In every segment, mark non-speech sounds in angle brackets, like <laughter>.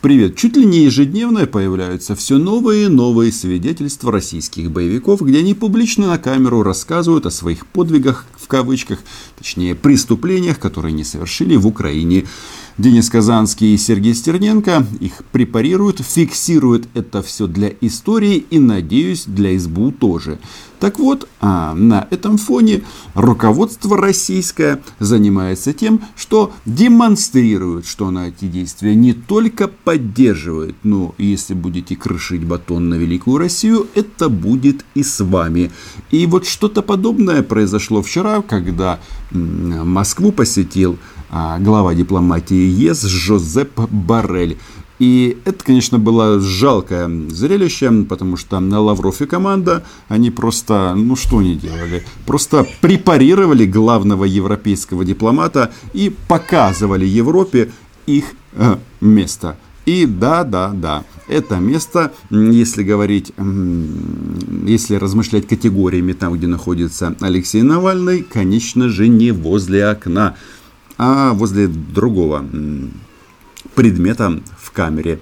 Привет. Чуть ли не ежедневно появляются все новые и новые свидетельства российских боевиков, где они публично на камеру рассказывают о своих подвигах, в кавычках, точнее преступлениях, которые не совершили в Украине. Денис Казанский и Сергей Стерненко их препарируют, фиксируют это все для истории и, надеюсь, для СБУ тоже. Так вот, а на этом фоне руководство российское занимается тем, что демонстрирует, что она эти действия не только поддерживает, но если будете крышить батон на Великую Россию, это будет и с вами. И вот что-то подобное произошло вчера, когда Москву посетил глава дипломатии ЕС Жозеп Барель. И это, конечно, было жалкое зрелище, потому что на Лавров и команда, они просто, ну что они делали? Просто препарировали главного европейского дипломата и показывали Европе их э, место. И да, да, да, это место, если говорить, если размышлять категориями там, где находится Алексей Навальный, конечно же, не возле окна, а возле другого предмета в камере.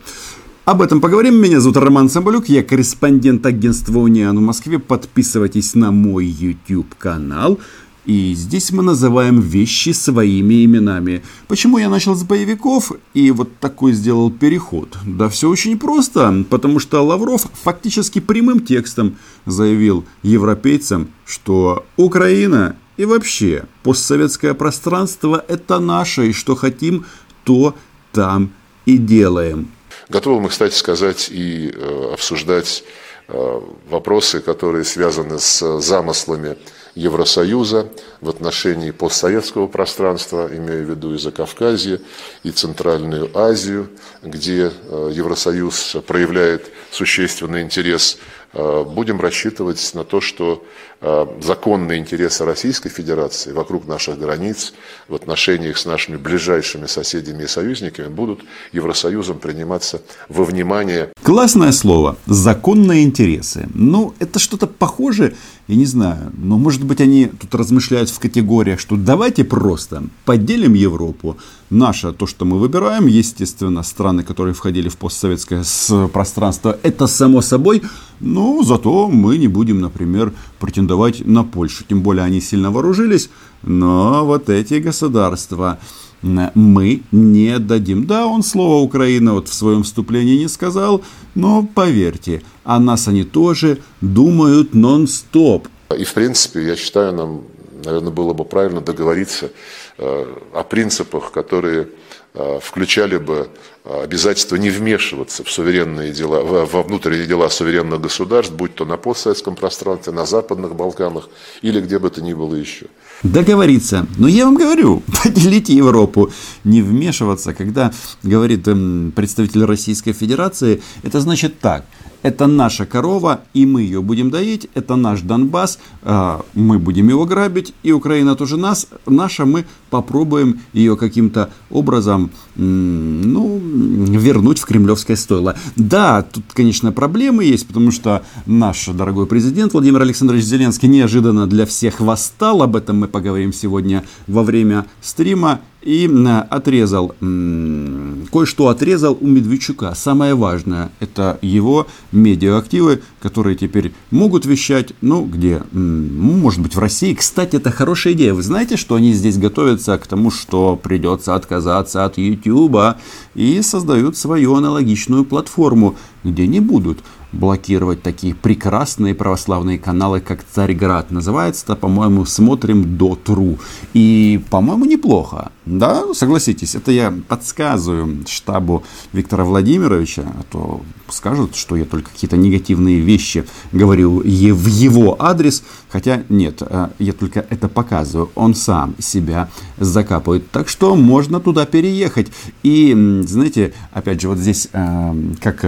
Об этом поговорим. Меня зовут Роман Самбалюк, я корреспондент агентства Униан в Москве. Подписывайтесь на мой YouTube канал. И здесь мы называем вещи своими именами. Почему я начал с боевиков и вот такой сделал переход? Да все очень просто, потому что Лавров фактически прямым текстом заявил европейцам, что Украина и вообще, постсоветское пространство – это наше, и что хотим, то там и делаем. Готовы мы, кстати сказать, и э, обсуждать э, вопросы, которые связаны с замыслами Евросоюза в отношении постсоветского пространства, имея в виду и Закавказье, и Центральную Азию, где э, Евросоюз проявляет существенный интерес Э, будем рассчитывать на то, что э, законные интересы Российской Федерации вокруг наших границ, в отношениях с нашими ближайшими соседями и союзниками будут Евросоюзом приниматься во внимание. Классное слово «законные интересы». Ну, это что-то похожее, я не знаю, но может быть они тут размышляют в категориях, что давайте просто поделим Европу. Наше, то, что мы выбираем, естественно, страны, которые входили в постсоветское пространство, это само собой, но зато мы не будем, например, претендовать на Польшу. Тем более они сильно вооружились, но вот эти государства мы не дадим. Да, он слово Украина вот в своем вступлении не сказал, но поверьте, о нас они тоже думают нон-стоп. И в принципе, я считаю, нам, наверное, было бы правильно договориться э, о принципах, которые э, включали бы э, обязательство не вмешиваться в суверенные дела, во внутренние дела суверенных государств, будь то на постсоветском пространстве, на Западных Балканах или где бы то ни было еще договориться. Но я вам говорю, <laughs> поделите Европу, не вмешиваться. Когда говорит эм, представитель Российской Федерации, это значит так – это наша корова, и мы ее будем доить, это наш Донбасс, а, мы будем его грабить, и Украина тоже нас, наша, мы попробуем ее каким-то образом ну, вернуть в кремлевское стойло. Да, тут, конечно, проблемы есть, потому что наш дорогой президент Владимир Александрович Зеленский неожиданно для всех восстал, об этом мы поговорим сегодня во время стрима, и отрезал, кое-что отрезал у Медведчука. Самое важное, это его медиаактивы, которые теперь могут вещать, ну, где, может быть, в России. Кстати, это хорошая идея. Вы знаете, что они здесь готовятся к тому, что придется отказаться от YouTube и создают свою аналогичную платформу, где не будут блокировать такие прекрасные православные каналы, как Царьград. Называется это, по-моему, «Смотрим до Тру». И, по-моему, неплохо. Да, согласитесь, это я подсказываю штабу Виктора Владимировича, а то скажут, что я только какие-то негативные вещи говорю в его адрес. Хотя нет, а, я только это показываю. Он сам себя закапывает. Так что можно туда переехать. И, знаете, опять же, вот здесь а, как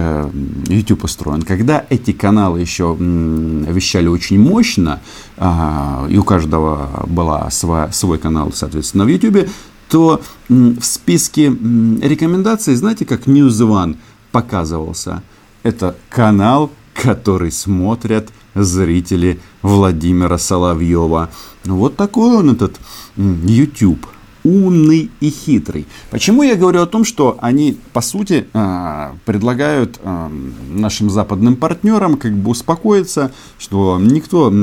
YouTube устроен когда эти каналы еще вещали очень мощно, а, и у каждого была свой канал, соответственно, в YouTube, то в списке рекомендаций, знаете, как News One показывался? Это канал, который смотрят зрители Владимира Соловьева. Вот такой он этот YouTube. Умный и хитрый. Почему я говорю о том, что они, по сути, а, предлагают а, нашим западным партнерам как бы успокоиться, что никто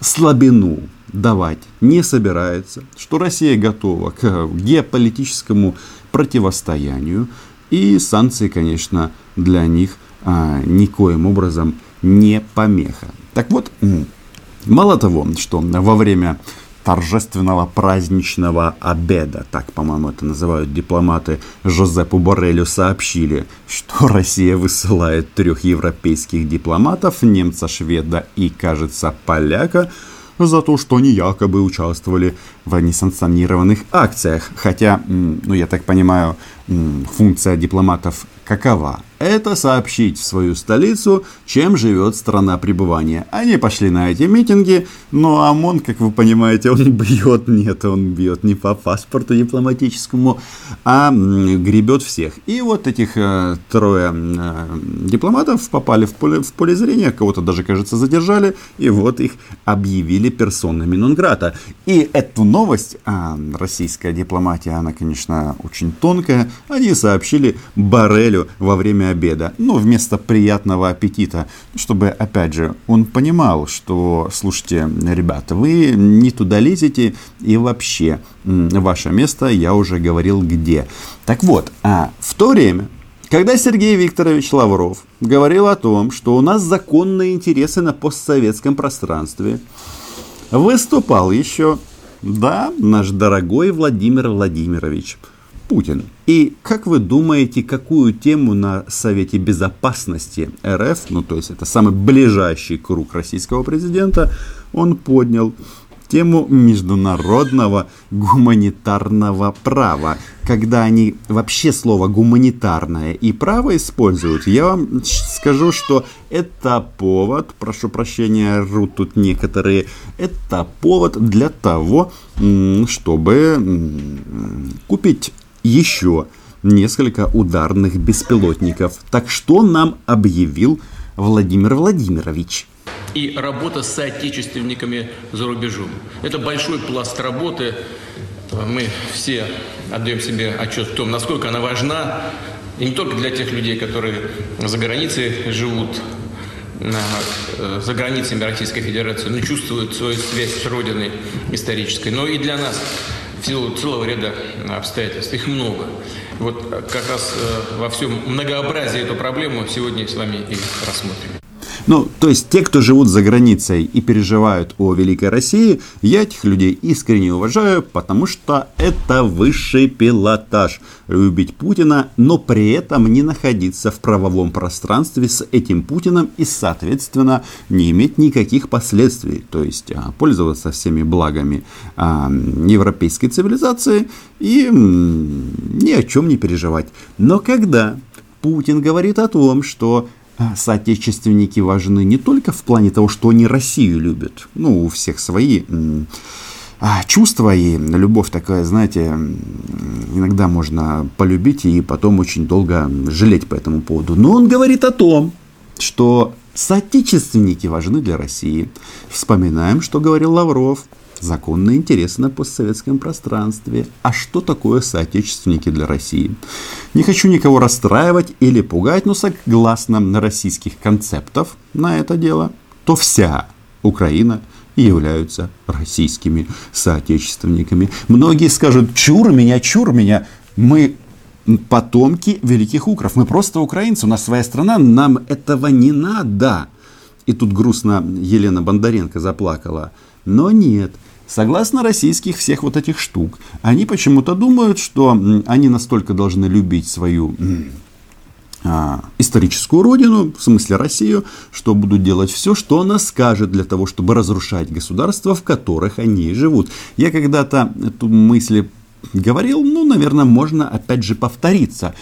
слабину давать не собирается, что Россия готова к геополитическому противостоянию, и санкции, конечно, для них а, никоим образом не помеха. Так вот, мало того, что во время торжественного праздничного обеда, так, по-моему, это называют дипломаты, Жозепу Боррелю сообщили, что Россия высылает трех европейских дипломатов, немца, шведа и, кажется, поляка, за то, что они якобы участвовали в несанкционированных акциях. Хотя, ну, я так понимаю, функция дипломатов какова? Это сообщить в свою столицу, чем живет страна пребывания. Они пошли на эти митинги, но ОМОН, как вы понимаете, он <laughs> бьет, нет, он бьет не по паспорту дипломатическому, а гребет всех. И вот этих э, трое э, дипломатов попали в поле, в поле зрения, кого-то даже, кажется, задержали, и вот их объявили персонами нон-грата. И эту новость, а, российская дипломатия, она, конечно, очень тонкая, они сообщили Барелю во время обеда. Ну, вместо приятного аппетита. Чтобы, опять же, он понимал, что, слушайте, ребята, вы не туда лезете и вообще ваше место, я уже говорил где. Так вот, а в то время, когда Сергей Викторович Лавров говорил о том, что у нас законные интересы на постсоветском пространстве, выступал еще, да, наш дорогой Владимир Владимирович – Путин. И как вы думаете, какую тему на Совете Безопасности РФ, ну то есть это самый ближайший круг российского президента, он поднял? Тему международного гуманитарного права. Когда они вообще слово гуманитарное и право используют, я вам скажу, что это повод, прошу прощения, рут тут некоторые, это повод для того, чтобы купить еще несколько ударных беспилотников. Так что нам объявил Владимир Владимирович? И работа с соотечественниками за рубежом. Это большой пласт работы. Мы все отдаем себе отчет в том, насколько она важна. И не только для тех людей, которые за границей живут, за границами Российской Федерации, но чувствуют свою связь с Родиной исторической, но и для нас силу целого ряда обстоятельств. Их много. Вот как раз э, во всем многообразии эту проблему сегодня с вами и рассмотрим. Ну, то есть те, кто живут за границей и переживают о Великой России, я этих людей искренне уважаю, потому что это высший пилотаж. Любить Путина, но при этом не находиться в правовом пространстве с этим Путиным и, соответственно, не иметь никаких последствий. То есть а, пользоваться всеми благами а, европейской цивилизации и ни о чем не переживать. Но когда Путин говорит о том, что соотечественники важны не только в плане того, что они Россию любят, ну, у всех свои а, чувства и любовь такая, знаете, иногда можно полюбить и потом очень долго жалеть по этому поводу. Но он говорит о том, что соотечественники важны для России. Вспоминаем, что говорил Лавров – законные интересы на постсоветском пространстве. А что такое соотечественники для России? Не хочу никого расстраивать или пугать, но согласно российских концептов на это дело, то вся Украина являются российскими соотечественниками. Многие скажут, чур меня, чур меня, мы потомки великих укров, мы просто украинцы, у нас своя страна, нам этого не надо. И тут грустно Елена Бондаренко заплакала. Но нет, Согласно российских всех вот этих штук, они почему-то думают, что они настолько должны любить свою а, историческую родину, в смысле Россию, что будут делать все, что она скажет для того, чтобы разрушать государства, в которых они живут. Я когда-то эту мысль говорил, ну, наверное, можно опять же повториться.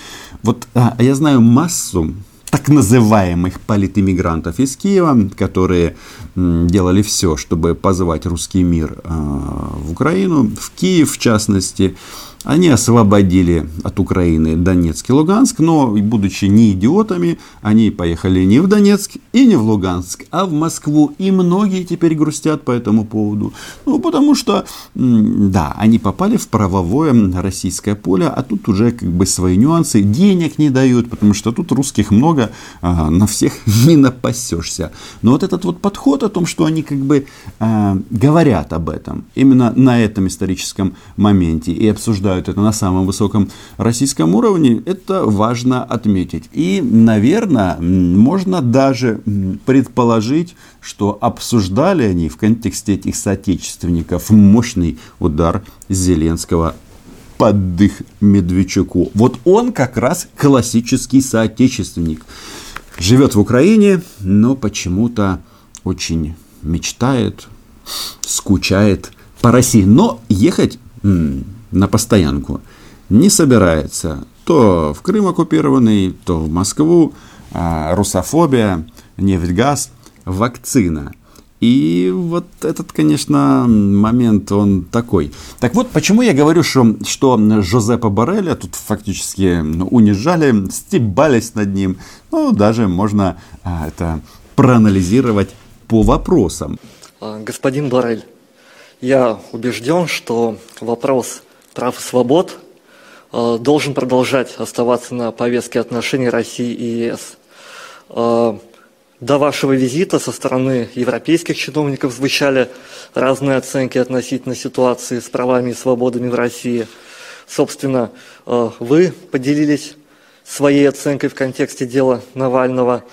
Вот а, я знаю массу так называемых политэмигрантов из Киева, которые делали все, чтобы позвать русский мир а, в Украину, в Киев в частности. Они освободили от Украины Донецк и Луганск, но, будучи не идиотами, они поехали не в Донецк и не в Луганск, а в Москву. И многие теперь грустят по этому поводу. Ну, потому что, да, они попали в правовое российское поле, а тут уже как бы свои нюансы. Денег не дают, потому что тут русских много, а, на всех <laughs> не напасешься. Но вот этот вот подход о том, что они как бы а, говорят об этом, именно на этом историческом моменте и обсуждают обсуждают это на самом высоком российском уровне, это важно отметить. И, наверное, можно даже предположить, что обсуждали они в контексте этих соотечественников мощный удар Зеленского под дых Медведчуку. Вот он как раз классический соотечественник. Живет в Украине, но почему-то очень мечтает, скучает по России. Но ехать на постоянку не собирается. То в Крым оккупированный, то в Москву, а, русофобия, нефть, газ, вакцина. И вот этот, конечно, момент, он такой. Так вот, почему я говорю, что, что Жозепа Барреля тут фактически ну, унижали, стебались над ним. Ну, даже можно а, это проанализировать по вопросам. А, господин Барель, я убежден, что вопрос прав и свобод э, должен продолжать оставаться на повестке отношений России и ЕС. Э, до вашего визита со стороны европейских чиновников звучали разные оценки относительно ситуации с правами и свободами в России. Собственно, э, вы поделились своей оценкой в контексте дела Навального.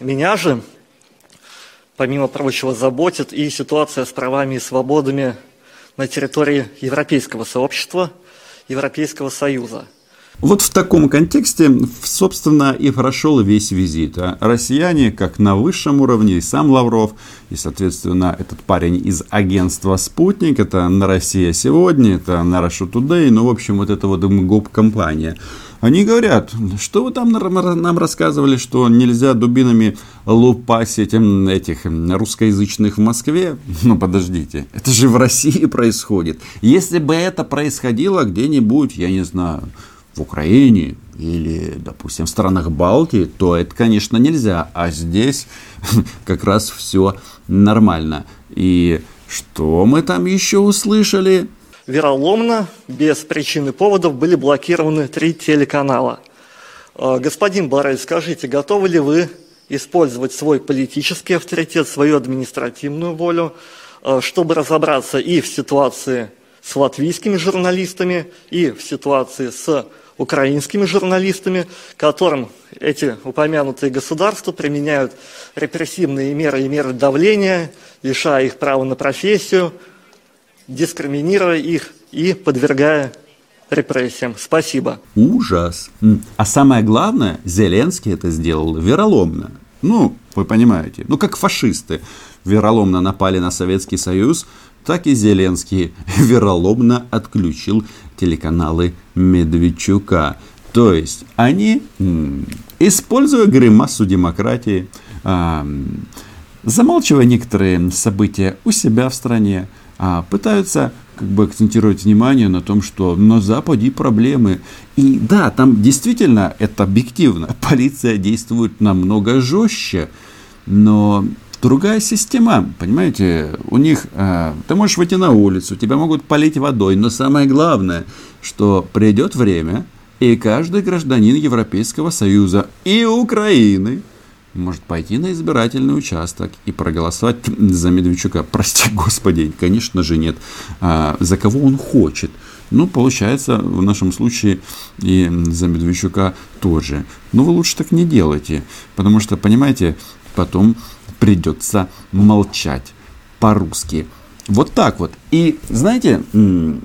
Меня же, помимо прочего, заботит и ситуация с правами и свободами на территории Европейского сообщества, Европейского Союза. Вот в таком контексте, собственно, и прошел весь визит. А россияне, как на высшем уровне, и сам Лавров, и, соответственно, этот парень из агентства «Спутник», это на Россия сегодня, это на Russia Today, ну, в общем, вот это вот гоп-компания – они говорят, что вы там нам рассказывали, что нельзя дубинами лупасить этих русскоязычных в Москве? <laughs> Ну, подождите, это же в России происходит. Если бы это происходило где-нибудь, я не знаю, Украине или, допустим, в странах Балтии, то это, конечно, нельзя. А здесь <laughs> как раз все нормально. И что мы там еще услышали? вероломно, без причин и поводов были блокированы три телеканала. А, господин Барель, скажите, готовы ли вы использовать свой политический авторитет, свою административную волю, а, чтобы разобраться и в ситуации с латвийскими журналистами, и в ситуации с украинскими журналистами, которым эти упомянутые государства применяют репрессивные меры и меры давления, лишая их права на профессию, дискриминируя их и подвергая репрессиям. Спасибо. Ужас. А самое главное, Зеленский это сделал вероломно. Ну, вы понимаете, ну как фашисты вероломно напали на Советский Союз, так и Зеленский <laughs> вероломно отключил телеканалы Медведчука. То есть они, используя гримасу демократии, замалчивая некоторые события у себя в стране, а пытаются как бы акцентировать внимание на том, что на Западе проблемы. И да, там действительно это объективно. <laughs> Полиция действует намного жестче, но другая система, понимаете, у них, э, ты можешь выйти на улицу, тебя могут полить водой, но самое главное, что придет время, и каждый гражданин Европейского Союза и Украины может пойти на избирательный участок и проголосовать за Медведчука. Прости <laughs> господи, конечно же нет. А, за кого он хочет. Ну, получается, в нашем случае и за Медведчука тоже. Но вы лучше так не делайте, потому что, понимаете, потом придется молчать по-русски. Вот так вот. И знаете,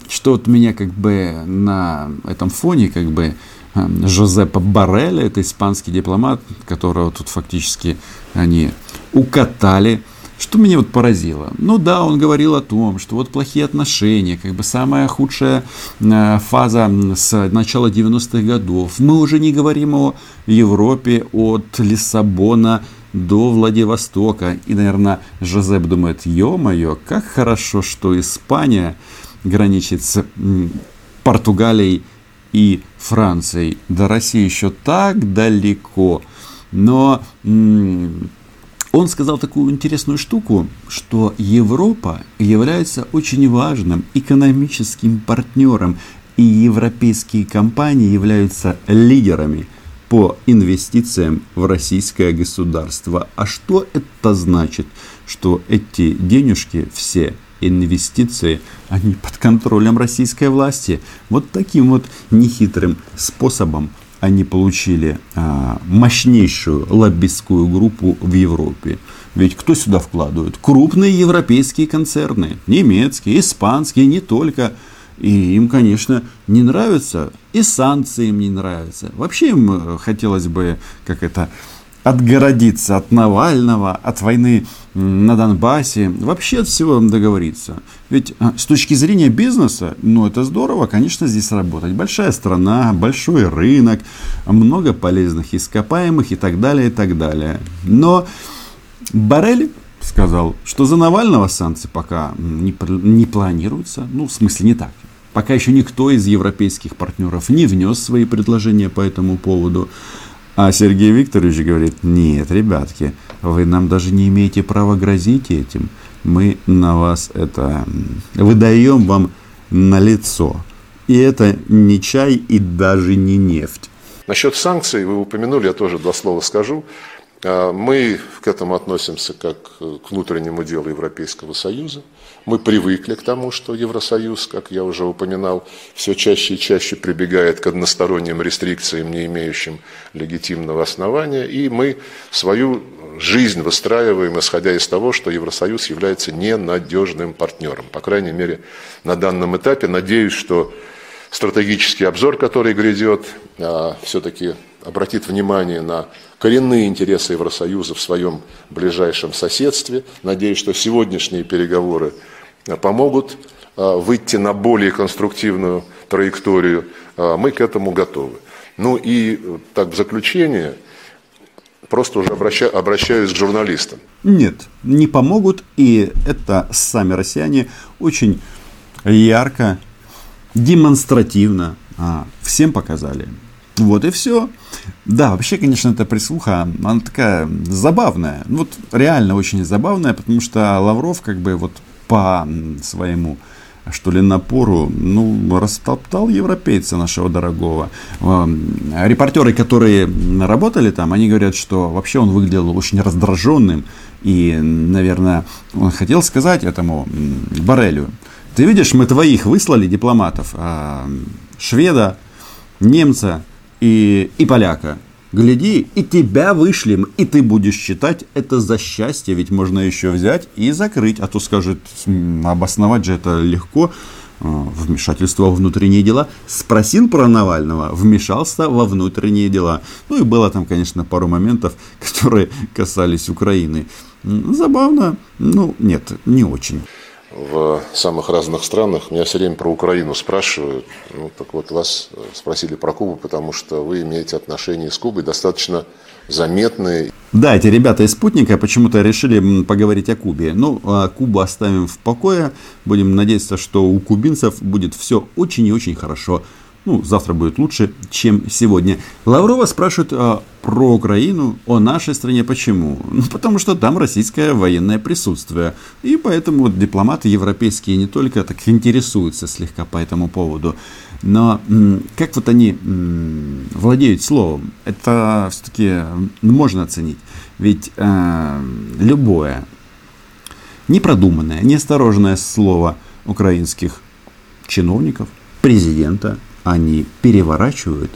что вот меня как бы на этом фоне как бы Жозепа Барреля, это испанский дипломат, которого тут фактически они укатали. Что меня вот поразило? Ну да, он говорил о том, что вот плохие отношения, как бы самая худшая э, фаза с начала 90-х годов. Мы уже не говорим о Европе от Лиссабона до Владивостока. И, наверное, Жозеп думает, ё-моё, как хорошо, что Испания граничит с Португалией и Францией. До России еще так далеко. Но он сказал такую интересную штуку, что Европа является очень важным экономическим партнером, и европейские компании являются лидерами по инвестициям в российское государство. А что это значит? Что эти денежки все инвестиции, они под контролем российской власти. Вот таким вот нехитрым способом они получили а, мощнейшую лоббистскую группу в Европе. Ведь кто сюда вкладывает? Крупные европейские концерны, немецкие, испанские, не только. И им, конечно, не нравятся, и санкции им не нравятся. Вообще им э, хотелось бы, как это, отгородиться от Навального, от войны на Донбассе, вообще от всего договориться. Ведь а, с точки зрения бизнеса, ну это здорово, конечно, здесь работать. Большая страна, большой рынок, много полезных ископаемых и так далее, и так далее. Но Барель сказал, что за Навального санкции пока не, не планируются. Ну, в смысле, не так. Пока еще никто из европейских партнеров не внес свои предложения по этому поводу. А Сергей Викторович говорит, нет, ребятки, вы нам даже не имеете права грозить этим. Мы на вас это выдаем вам на лицо. И это не чай и даже не нефть. Насчет санкций вы упомянули, я тоже два слова скажу. А, мы к этому относимся как к внутреннему делу Европейского Союза. Мы привыкли к тому, что Евросоюз, как я уже упоминал, все чаще и чаще прибегает к односторонним рестрикциям, не имеющим легитимного основания, и мы свою жизнь выстраиваем, исходя из того, что Евросоюз является ненадежным партнером. По крайней мере, на данном этапе. Надеюсь, что стратегический обзор, который грядет, а, все-таки обратит внимание на коренные интересы Евросоюза в своем ближайшем соседстве. Надеюсь, что сегодняшние переговоры помогут а, выйти на более конструктивную траекторию, а, мы к этому готовы. Ну и так в заключение, просто уже обраща, обращаюсь к журналистам. Нет, не помогут, и это сами россияне очень ярко, демонстративно а, всем показали. Вот и все. Да, вообще, конечно, эта прислуха, она такая забавная. Вот реально очень забавная, потому что Лавров как бы вот по своему что ли, напору, ну, растоптал европейца нашего дорогого. Репортеры, которые работали там, они говорят, что вообще он выглядел очень раздраженным. И, наверное, он хотел сказать этому Барелю, ты видишь, мы твоих выслали дипломатов, а, шведа, немца и, и поляка гляди, и тебя вышлем, и ты будешь считать это за счастье, ведь можно еще взять и закрыть, а то скажет, обосновать же это легко, а, вмешательство во внутренние дела. Спросил про Навального, вмешался во внутренние дела. Ну и было там, конечно, пару моментов, <laughs> которые касались Украины. Забавно, ну нет, не очень в самых разных странах. Меня все время про Украину спрашивают. Ну, так вот, вас спросили про Кубу, потому что вы имеете отношения с Кубой достаточно заметные. Да, эти ребята из «Спутника» почему-то решили поговорить о Кубе. Ну, а Кубу оставим в покое. Будем надеяться, что у кубинцев будет все очень и очень хорошо ну, завтра будет лучше, чем сегодня. Лаврова спрашивает а, про Украину, о нашей стране. Почему? Ну, потому что там российское военное присутствие. И поэтому вот дипломаты европейские не только так интересуются слегка по этому поводу, но как вот они владеют словом, это все-таки можно оценить. Ведь э, любое непродуманное, неосторожное слово украинских чиновников, президента, они переворачивают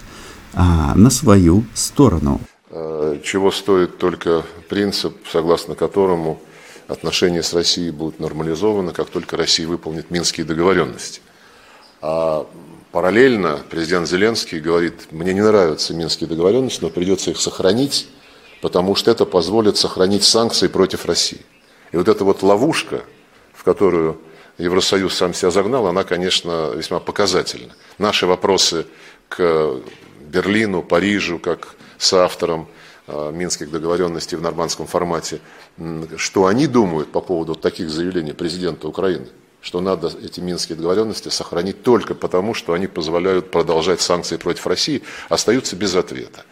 а, на свою сторону. Э, чего стоит только принцип, согласно которому отношения с Россией будут нормализованы, как только Россия выполнит минские договоренности. А параллельно президент Зеленский говорит, мне не нравятся минские договоренности, но придется их сохранить, потому что это позволит сохранить санкции против России. И вот эта вот ловушка, в которую Евросоюз сам себя загнал, она, конечно, весьма показательна. Наши вопросы к Берлину, Парижу, как соавторам э, Минских договоренностей в нормандском формате, что они думают по поводу таких заявлений президента Украины. что надо эти минские договоренности сохранить только потому, что они позволяют продолжать санкции против России, остаются без ответа.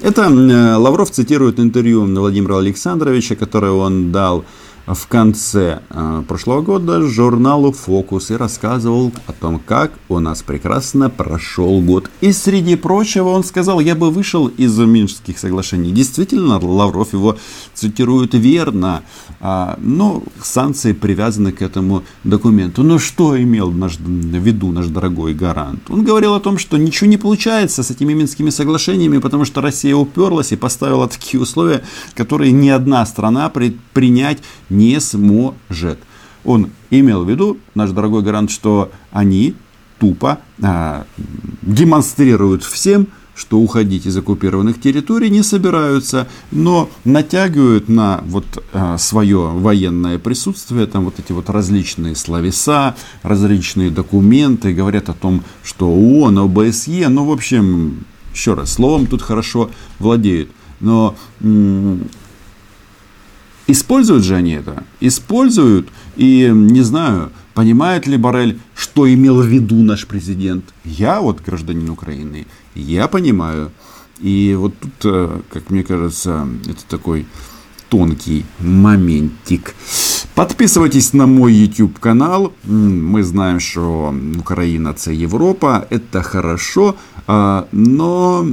Это э, Лавров цитирует интервью Владимира Александровича, которое он дал в конце э, прошлого года журналу «Фокус» и рассказывал о том, как у нас прекрасно прошел год. И среди прочего он сказал, я бы вышел из Минских соглашений. Действительно, Лавров его цитирует верно. А, но санкции привязаны к этому документу. Но что имел наш, в виду наш дорогой гарант? Он говорил о том, что ничего не получается с этими Минскими соглашениями, потому что Россия уперлась и поставила такие условия, которые ни одна страна при, принять не сможет. Он имел в виду, наш дорогой гарант, что они тупо а, демонстрируют всем, что уходить из оккупированных территорий не собираются, но натягивают на вот а, свое военное присутствие там вот эти вот различные словеса, различные документы, говорят о том, что ООН, ОБСЕ, ну, в общем, еще раз, словом тут хорошо владеют. Но Используют же они это? Используют. И не знаю, понимает ли Барель, что имел в виду наш президент. Я вот гражданин Украины, я понимаю. И вот тут, э, как мне кажется, это такой тонкий моментик. Подписывайтесь на мой YouTube канал. Мы знаем, что Украина це Европа. Это хорошо. А, но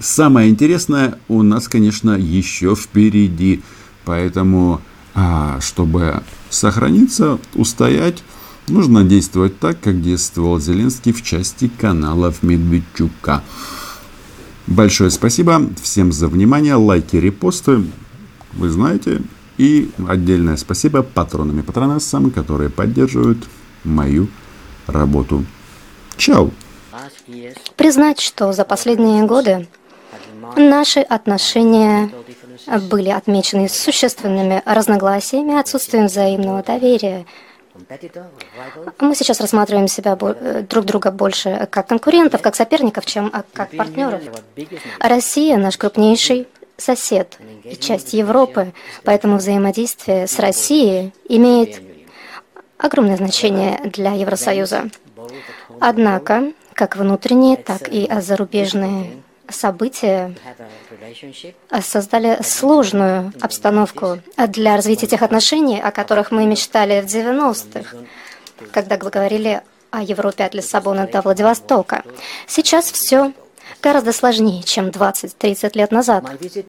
самое интересное у нас, конечно, еще впереди. Поэтому, а, чтобы сохраниться, устоять, нужно действовать так, как действовал Зеленский в части каналов Медведчука. Большое спасибо всем за внимание, лайки, репосты, вы знаете. И отдельное спасибо патронам и патронессам, которые поддерживают мою работу. Чао! Признать, что за последние годы наши отношения были отмечены существенными разногласиями, отсутствием взаимного доверия. Мы сейчас рассматриваем себя э, друг друга больше как конкурентов, как соперников, чем как партнеров. Россия наш крупнейший сосед и часть Европы, поэтому взаимодействие с Россией имеет огромное значение для Евросоюза. Однако, как внутренние, так и зарубежные события создали сложную обстановку для развития тех отношений, о которых мы мечтали в 90-х, когда говорили о Европе от Лиссабона до Владивостока. Сейчас все гораздо сложнее, чем 20-30 лет назад.